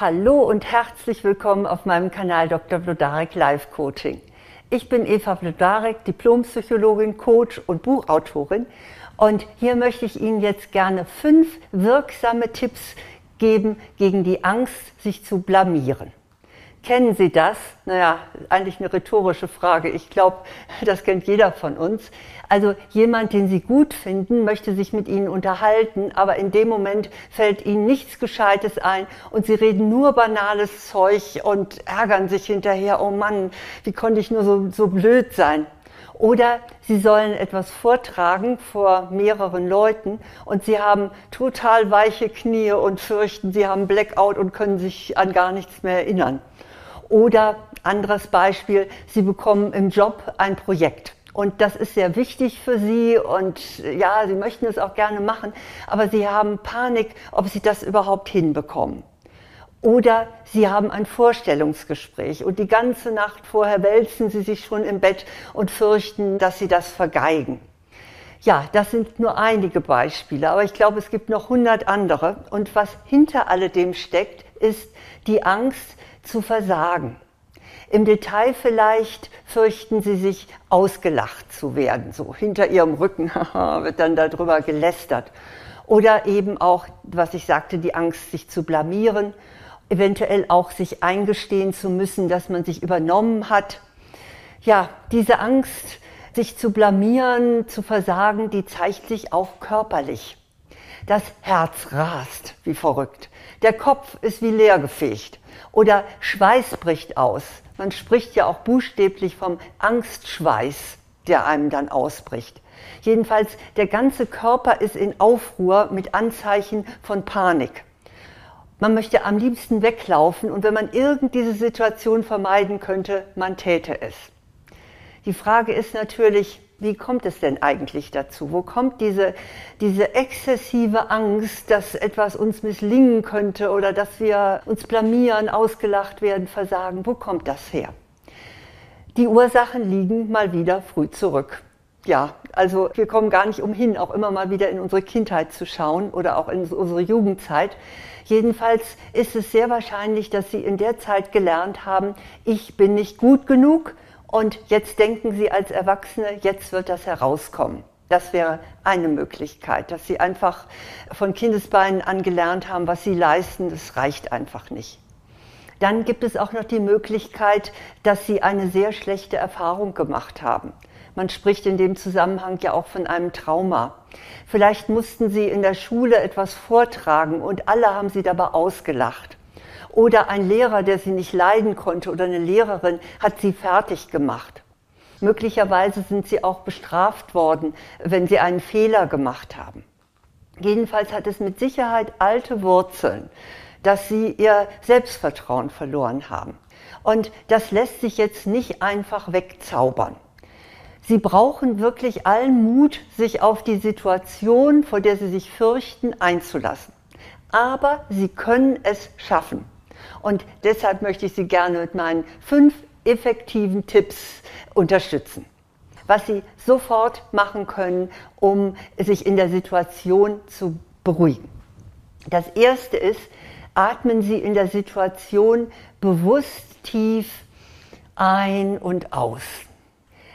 Hallo und herzlich willkommen auf meinem Kanal Dr. Blodarek Live Coaching. Ich bin Eva Blodarek, Diplompsychologin, Coach und Buchautorin. Und hier möchte ich Ihnen jetzt gerne fünf wirksame Tipps geben gegen die Angst, sich zu blamieren. Kennen Sie das? Naja, eigentlich eine rhetorische Frage. Ich glaube, das kennt jeder von uns. Also jemand, den Sie gut finden, möchte sich mit Ihnen unterhalten, aber in dem Moment fällt Ihnen nichts Gescheites ein und Sie reden nur banales Zeug und ärgern sich hinterher, oh Mann, wie konnte ich nur so, so blöd sein? Oder Sie sollen etwas vortragen vor mehreren Leuten und Sie haben total weiche Knie und fürchten, Sie haben Blackout und können sich an gar nichts mehr erinnern. Oder anderes Beispiel, Sie bekommen im Job ein Projekt. Und das ist sehr wichtig für Sie und ja, Sie möchten es auch gerne machen, aber Sie haben Panik, ob Sie das überhaupt hinbekommen. Oder Sie haben ein Vorstellungsgespräch und die ganze Nacht vorher wälzen Sie sich schon im Bett und fürchten, dass Sie das vergeigen. Ja, das sind nur einige Beispiele, aber ich glaube, es gibt noch hundert andere. Und was hinter alledem steckt, ist die Angst, zu versagen. Im Detail vielleicht fürchten sie sich, ausgelacht zu werden. So hinter ihrem Rücken wird dann darüber gelästert. Oder eben auch, was ich sagte, die Angst, sich zu blamieren. Eventuell auch sich eingestehen zu müssen, dass man sich übernommen hat. Ja, diese Angst, sich zu blamieren, zu versagen, die zeigt sich auch körperlich. Das Herz rast wie verrückt. Der Kopf ist wie leergefegt. Oder Schweiß bricht aus. Man spricht ja auch buchstäblich vom Angstschweiß, der einem dann ausbricht. Jedenfalls, der ganze Körper ist in Aufruhr mit Anzeichen von Panik. Man möchte am liebsten weglaufen und wenn man irgend diese Situation vermeiden könnte, man täte es. Die Frage ist natürlich, wie kommt es denn eigentlich dazu? Wo kommt diese, diese exzessive Angst, dass etwas uns misslingen könnte oder dass wir uns blamieren, ausgelacht werden, versagen? Wo kommt das her? Die Ursachen liegen mal wieder früh zurück. Ja, also wir kommen gar nicht umhin, auch immer mal wieder in unsere Kindheit zu schauen oder auch in unsere Jugendzeit. Jedenfalls ist es sehr wahrscheinlich, dass Sie in der Zeit gelernt haben, ich bin nicht gut genug, und jetzt denken Sie als Erwachsene, jetzt wird das herauskommen. Das wäre eine Möglichkeit, dass Sie einfach von Kindesbeinen an gelernt haben, was Sie leisten. Das reicht einfach nicht. Dann gibt es auch noch die Möglichkeit, dass Sie eine sehr schlechte Erfahrung gemacht haben. Man spricht in dem Zusammenhang ja auch von einem Trauma. Vielleicht mussten Sie in der Schule etwas vortragen und alle haben Sie dabei ausgelacht. Oder ein Lehrer, der sie nicht leiden konnte oder eine Lehrerin hat sie fertig gemacht. Möglicherweise sind sie auch bestraft worden, wenn sie einen Fehler gemacht haben. Jedenfalls hat es mit Sicherheit alte Wurzeln, dass sie ihr Selbstvertrauen verloren haben. Und das lässt sich jetzt nicht einfach wegzaubern. Sie brauchen wirklich allen Mut, sich auf die Situation, vor der sie sich fürchten, einzulassen. Aber sie können es schaffen. Und deshalb möchte ich Sie gerne mit meinen fünf effektiven Tipps unterstützen, was Sie sofort machen können, um sich in der Situation zu beruhigen. Das erste ist, atmen Sie in der Situation bewusst tief ein und aus.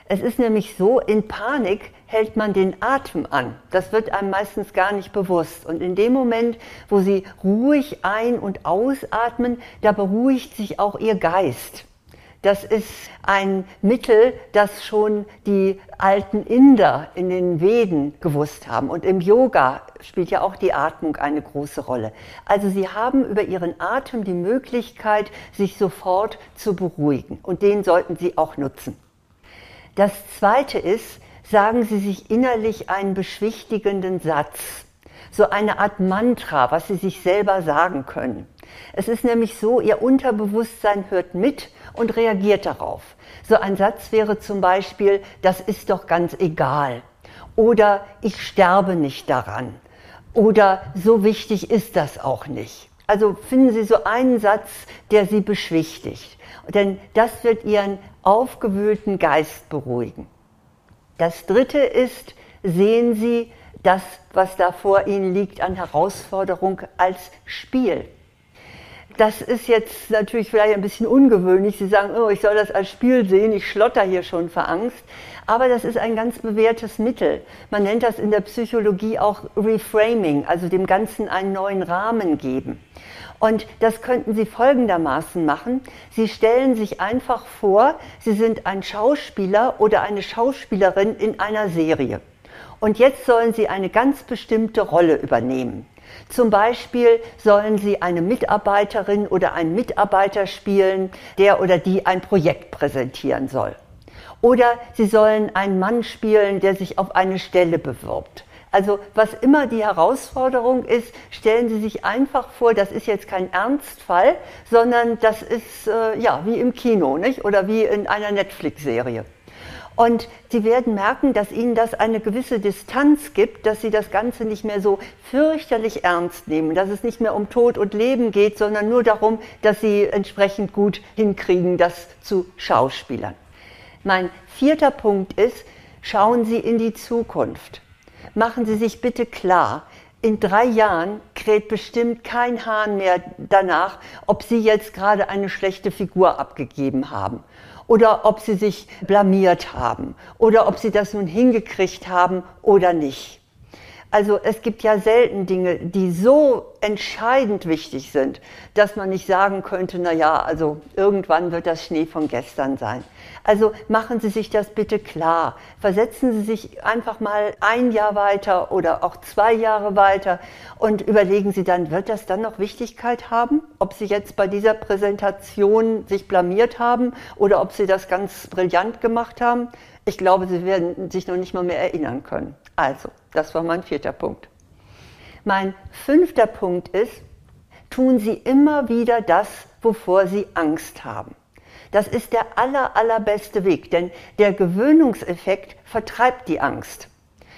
Es ist nämlich so, in Panik hält man den Atem an. Das wird einem meistens gar nicht bewusst. Und in dem Moment, wo Sie ruhig ein- und ausatmen, da beruhigt sich auch Ihr Geist. Das ist ein Mittel, das schon die alten Inder in den Veden gewusst haben. Und im Yoga spielt ja auch die Atmung eine große Rolle. Also Sie haben über Ihren Atem die Möglichkeit, sich sofort zu beruhigen. Und den sollten Sie auch nutzen. Das Zweite ist, sagen Sie sich innerlich einen beschwichtigenden Satz, so eine Art Mantra, was Sie sich selber sagen können. Es ist nämlich so, Ihr Unterbewusstsein hört mit und reagiert darauf. So ein Satz wäre zum Beispiel, das ist doch ganz egal. Oder ich sterbe nicht daran. Oder so wichtig ist das auch nicht. Also finden Sie so einen Satz, der Sie beschwichtigt. Denn das wird Ihren aufgewühlten Geist beruhigen. Das Dritte ist, sehen Sie das, was da vor Ihnen liegt an Herausforderung als Spiel. Das ist jetzt natürlich vielleicht ein bisschen ungewöhnlich. Sie sagen, oh, ich soll das als Spiel sehen, ich schlotter hier schon vor Angst. Aber das ist ein ganz bewährtes Mittel. Man nennt das in der Psychologie auch Reframing, also dem Ganzen einen neuen Rahmen geben. Und das könnten Sie folgendermaßen machen. Sie stellen sich einfach vor, Sie sind ein Schauspieler oder eine Schauspielerin in einer Serie. Und jetzt sollen Sie eine ganz bestimmte Rolle übernehmen. Zum Beispiel sollen Sie eine Mitarbeiterin oder einen Mitarbeiter spielen, der oder die ein Projekt präsentieren soll. Oder Sie sollen einen Mann spielen, der sich auf eine Stelle bewirbt. Also was immer die Herausforderung ist, stellen Sie sich einfach vor, das ist jetzt kein Ernstfall, sondern das ist äh, ja wie im Kino, nicht? Oder wie in einer Netflix-Serie. Und Sie werden merken, dass Ihnen das eine gewisse Distanz gibt, dass Sie das Ganze nicht mehr so fürchterlich ernst nehmen, dass es nicht mehr um Tod und Leben geht, sondern nur darum, dass Sie entsprechend gut hinkriegen, das zu Schauspielern. Mein vierter Punkt ist, schauen Sie in die Zukunft machen Sie sich bitte klar, in drei Jahren kräht bestimmt kein Hahn mehr danach, ob Sie jetzt gerade eine schlechte Figur abgegeben haben oder ob Sie sich blamiert haben oder ob Sie das nun hingekriegt haben oder nicht. Also es gibt ja selten Dinge, die so entscheidend wichtig sind, dass man nicht sagen könnte, na ja, also irgendwann wird das Schnee von gestern sein. Also machen Sie sich das bitte klar. Versetzen Sie sich einfach mal ein Jahr weiter oder auch zwei Jahre weiter und überlegen Sie dann, wird das dann noch Wichtigkeit haben? Ob Sie jetzt bei dieser Präsentation sich blamiert haben oder ob Sie das ganz brillant gemacht haben? Ich glaube, Sie werden sich noch nicht mal mehr erinnern können. Also, das war mein vierter Punkt. Mein fünfter Punkt ist, tun Sie immer wieder das, wovor Sie Angst haben. Das ist der aller, allerbeste Weg, denn der Gewöhnungseffekt vertreibt die Angst.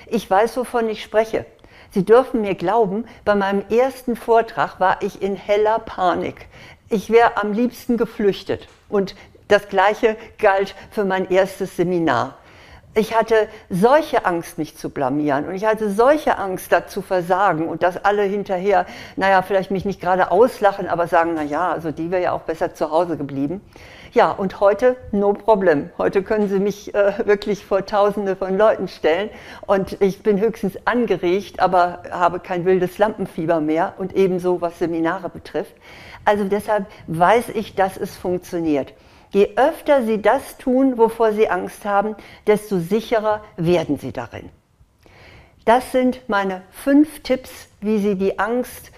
Ich weiß, wovon ich spreche. Sie dürfen mir glauben, bei meinem ersten Vortrag war ich in heller Panik. Ich wäre am liebsten geflüchtet. Und das Gleiche galt für mein erstes Seminar. Ich hatte solche Angst, mich zu blamieren und ich hatte solche Angst, da zu versagen und dass alle hinterher, naja, vielleicht mich nicht gerade auslachen, aber sagen, naja, also die wäre ja auch besser zu Hause geblieben. Ja, und heute no problem. Heute können Sie mich äh, wirklich vor Tausende von Leuten stellen und ich bin höchstens angeregt, aber habe kein wildes Lampenfieber mehr und ebenso was Seminare betrifft. Also deshalb weiß ich, dass es funktioniert. Je öfter Sie das tun, wovor Sie Angst haben, desto sicherer werden Sie darin. Das sind meine fünf Tipps, wie Sie die Angst,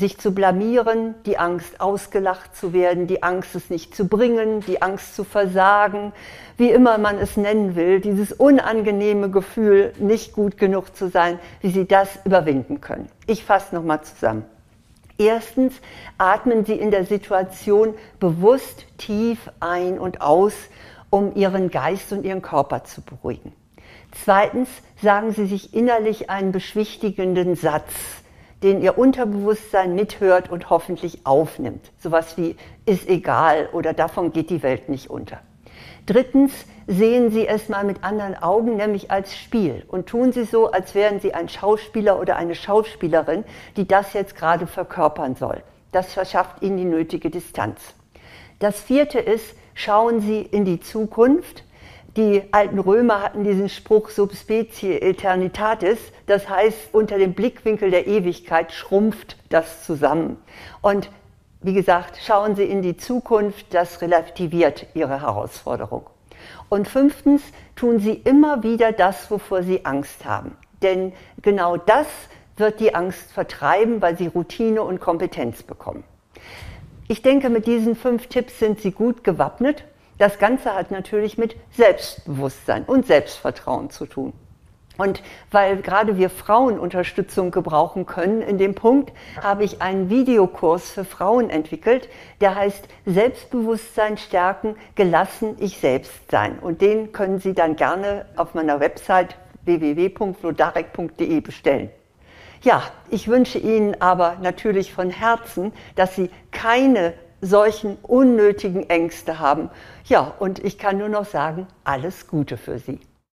sich zu blamieren, die Angst, ausgelacht zu werden, die Angst, es nicht zu bringen, die Angst zu versagen, wie immer man es nennen will, dieses unangenehme Gefühl, nicht gut genug zu sein, wie Sie das überwinden können. Ich fasse nochmal zusammen. Erstens atmen Sie in der Situation bewusst tief ein und aus, um Ihren Geist und Ihren Körper zu beruhigen. Zweitens sagen Sie sich innerlich einen beschwichtigenden Satz, den Ihr Unterbewusstsein mithört und hoffentlich aufnimmt. Sowas wie ist egal oder davon geht die Welt nicht unter. Drittens sehen Sie es mal mit anderen Augen, nämlich als Spiel und tun Sie so, als wären Sie ein Schauspieler oder eine Schauspielerin, die das jetzt gerade verkörpern soll. Das verschafft Ihnen die nötige Distanz. Das vierte ist, schauen Sie in die Zukunft. Die alten Römer hatten diesen Spruch subspecie eternitatis, das heißt, unter dem Blickwinkel der Ewigkeit schrumpft das zusammen. Und wie gesagt, schauen Sie in die Zukunft, das relativiert Ihre Herausforderung. Und fünftens, tun Sie immer wieder das, wovor Sie Angst haben. Denn genau das wird die Angst vertreiben, weil Sie Routine und Kompetenz bekommen. Ich denke, mit diesen fünf Tipps sind Sie gut gewappnet. Das Ganze hat natürlich mit Selbstbewusstsein und Selbstvertrauen zu tun. Und weil gerade wir Frauen Unterstützung gebrauchen können, in dem Punkt habe ich einen Videokurs für Frauen entwickelt, der heißt Selbstbewusstsein stärken, gelassen ich selbst sein. Und den können Sie dann gerne auf meiner Website www.flodarek.de bestellen. Ja, ich wünsche Ihnen aber natürlich von Herzen, dass Sie keine solchen unnötigen Ängste haben. Ja, und ich kann nur noch sagen, alles Gute für Sie.